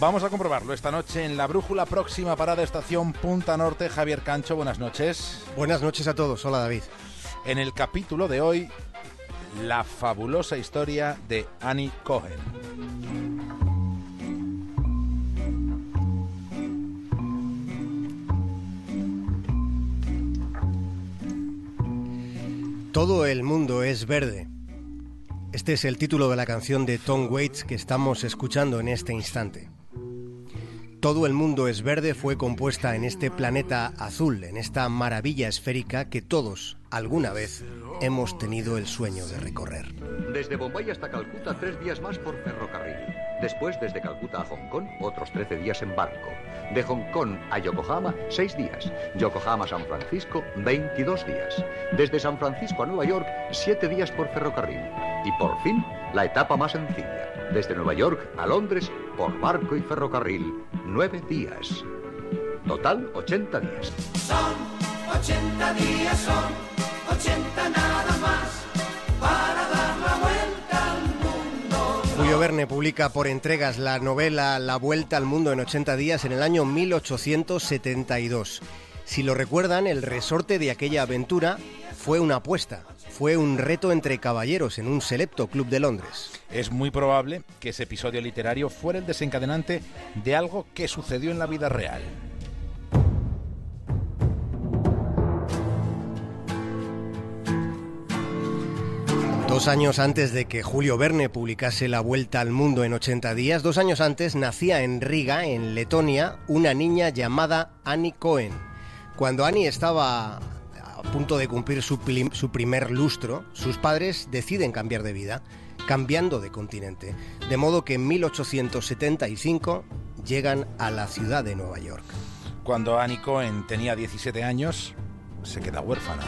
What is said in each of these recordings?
Vamos a comprobarlo esta noche en la brújula próxima parada estación Punta Norte. Javier Cancho, buenas noches. Buenas noches a todos. Hola David. En el capítulo de hoy, la fabulosa historia de Annie Cohen. Todo el mundo es verde. Este es el título de la canción de Tom Waits que estamos escuchando en este instante. Todo el mundo es verde fue compuesta en este planeta azul, en esta maravilla esférica que todos, alguna vez, hemos tenido el sueño de recorrer. Desde Bombay hasta Calcuta, tres días más por ferrocarril. Después, desde Calcuta a Hong Kong, otros 13 días en barco. De Hong Kong a Yokohama, 6 días. Yokohama a San Francisco, 22 días. Desde San Francisco a Nueva York, 7 días por ferrocarril. Y por fin, la etapa más sencilla. Desde Nueva York a Londres, por barco y ferrocarril, 9 días. Total, 80 días. Son 80 días, son 80 nada más para dar la vuelta al mundo. Julio Verne publica por entregas la novela La Vuelta al Mundo en 80 días en el año 1872. Si lo recuerdan, el resorte de aquella aventura fue una apuesta, fue un reto entre caballeros en un selecto club de Londres. Es muy probable que ese episodio literario fuera el desencadenante de algo que sucedió en la vida real. Dos años antes de que Julio Verne publicase La Vuelta al Mundo en 80 días, dos años antes nacía en Riga, en Letonia, una niña llamada Annie Cohen. Cuando Annie estaba a punto de cumplir su, primer lustro, sus padres deciden cambiar de vida, cambiando de continente. De modo que en 1875 llegan a la ciudad de Nueva York. Cuando Annie Cohen tenía 17 años, se queda huérfana.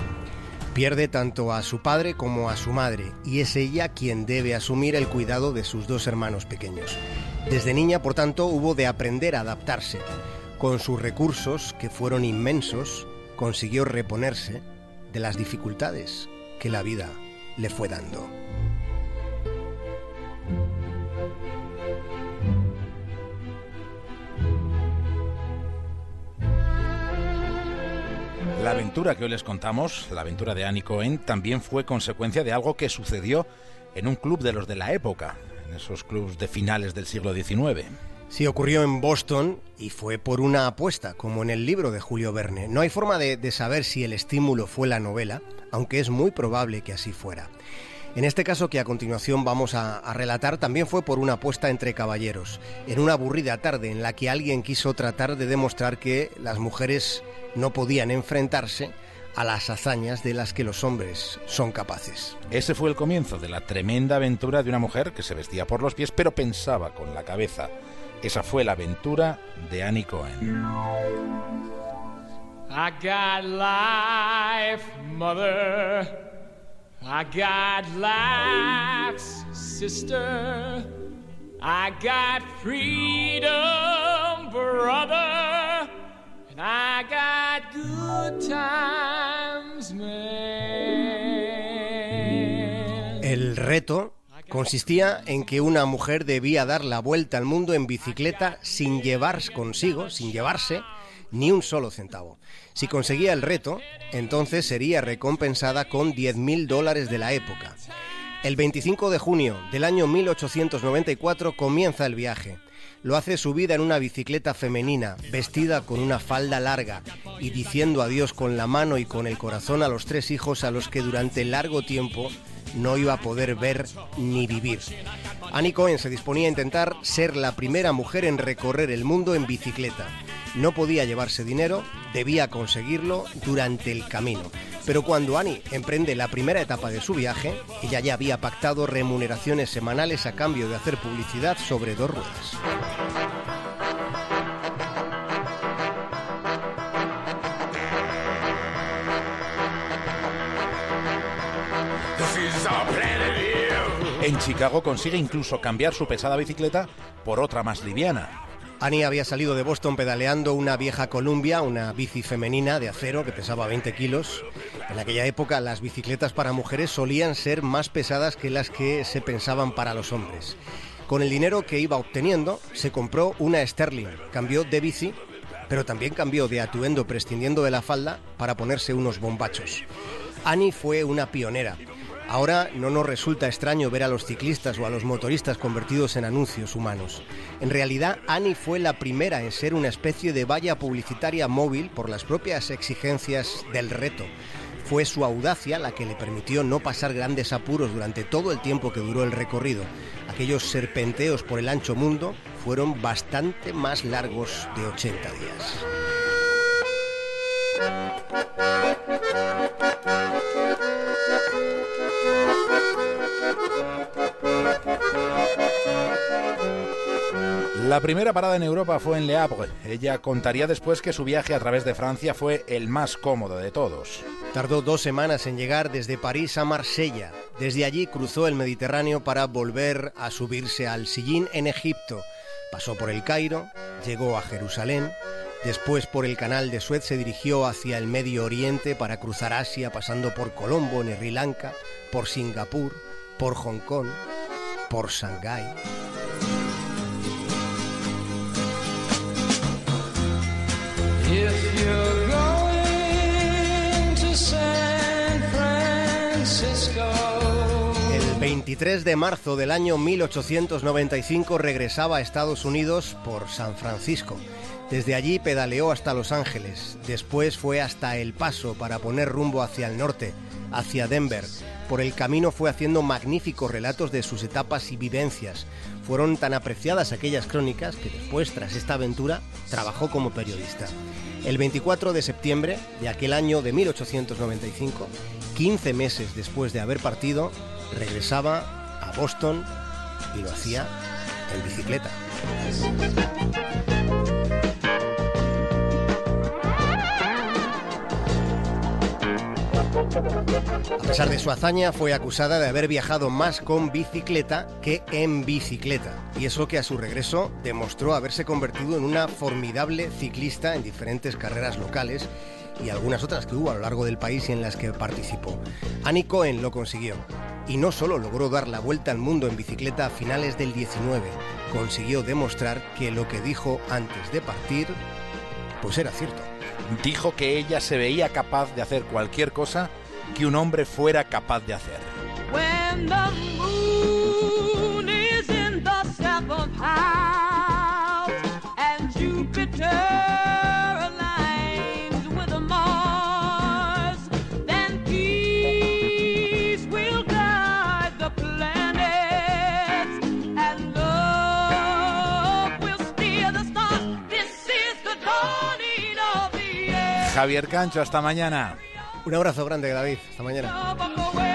Pierde tanto a su padre como a su madre y es ella quien debe asumir el cuidado de sus dos hermanos pequeños. Desde niña, por tanto, hubo de aprender a adaptarse. Con sus recursos, que fueron inmensos, consiguió reponerse de las dificultades que la vida le fue dando. La aventura que hoy les contamos, la aventura de Annie Cohen, también fue consecuencia de algo que sucedió en un club de los de la época, en esos clubs de finales del siglo XIX. Sí, ocurrió en Boston y fue por una apuesta, como en el libro de Julio Verne. No hay forma de, saber si el estímulo fue la novela, aunque es muy probable que así fuera. En este caso que a continuación vamos a, relatar también fue por una apuesta entre caballeros, en una aburrida tarde en la que alguien quiso tratar de demostrar que las mujeres no podían enfrentarse a las hazañas de las que los hombres son capaces. Ese fue el comienzo de la tremenda aventura de una mujer que se vestía por los pies pero pensaba con la cabeza. Esa fue la aventura de Annie Cohen. I got life, mother. I got life, sister. I got freedom, brother. And I got good times, man. El reto consistía en que una mujer debía dar la vuelta al mundo en bicicleta sin llevar consigo, sin llevarse ni un solo centavo. Si conseguía el reto, entonces sería recompensada con 10.000 dólares de la época. El 25 de junio del año 1894 comienza el viaje. Lo hace subida en una bicicleta femenina, vestida con una falda larga y diciendo adiós con la mano y con el corazón a los tres hijos a los que durante largo tiempo no iba a poder ver ni vivir. Annie Cohen se disponía a intentar ser la primera mujer en recorrer el mundo en bicicleta. No podía llevarse dinero, debía conseguirlo durante el camino. Pero cuando Annie emprende la primera etapa de su viaje, ella ya había pactado remuneraciones semanales a cambio de hacer publicidad sobre dos ruedas. En Chicago consigue incluso cambiar su pesada bicicleta por otra más liviana. Annie había salido de Boston pedaleando una vieja Columbia, una bici femenina de acero que pesaba 20 kilos. En aquella época las bicicletas para mujeres solían ser más pesadas que las que se pensaban para los hombres. Con el dinero que iba obteniendo, se compró una Sterling, cambió de bici, pero también cambió de atuendo prescindiendo de la falda para ponerse unos bombachos. Annie fue una pionera. Ahora no nos resulta extraño ver a los ciclistas o a los motoristas convertidos en anuncios humanos. En realidad, Annie fue la primera en ser una especie de valla publicitaria móvil por las propias exigencias del reto. Fue su audacia la que le permitió no pasar grandes apuros durante todo el tiempo que duró el recorrido. Aquellos serpenteos por el ancho mundo fueron bastante más largos de 80 días. La primera parada en Europa fue en Le Havre. Ella contaría después que su viaje a través de Francia fue el más cómodo de todos. Tardó dos semanas en llegar desde París a Marsella. Desde allí cruzó el Mediterráneo para volver a subirse al Sillín en Egipto. Pasó por el Cairo, llegó a Jerusalén, después por el canal de Suez se dirigió hacia el Medio Oriente para cruzar Asia pasando por Colombo en Sri Lanka, por Singapur, por Hong Kong, por Shanghái. El 23 de marzo del año 1895 regresaba a Estados Unidos por San Francisco. Desde allí pedaleó hasta Los Ángeles, después fue hasta El Paso para poner rumbo hacia el norte, hacia Denver. Por el camino fue haciendo magníficos relatos de sus etapas y vivencias. Fueron tan apreciadas aquellas crónicas que después, tras esta aventura, trabajó como periodista. El 24 de septiembre de aquel año de 1895, 15 meses después de haber partido, regresaba a Boston y lo hacía en bicicleta. A pesar de su hazaña, fue acusada de haber viajado más con bicicleta que en bicicleta. Y eso que a su regreso demostró haberse convertido en una formidable ciclista en diferentes carreras locales y algunas otras que hubo a lo largo del país y en las que participó. Annie Cohen lo consiguió. Y no solo logró dar la vuelta al mundo en bicicleta a finales del 19, consiguió demostrar que lo que dijo antes de partir, pues era cierto. Dijo que ella se veía capaz de hacer cualquier cosa que un hombre fuera capaz de hacer. Javier Cancho, hasta mañana. Un abrazo grande, David. Hasta mañana.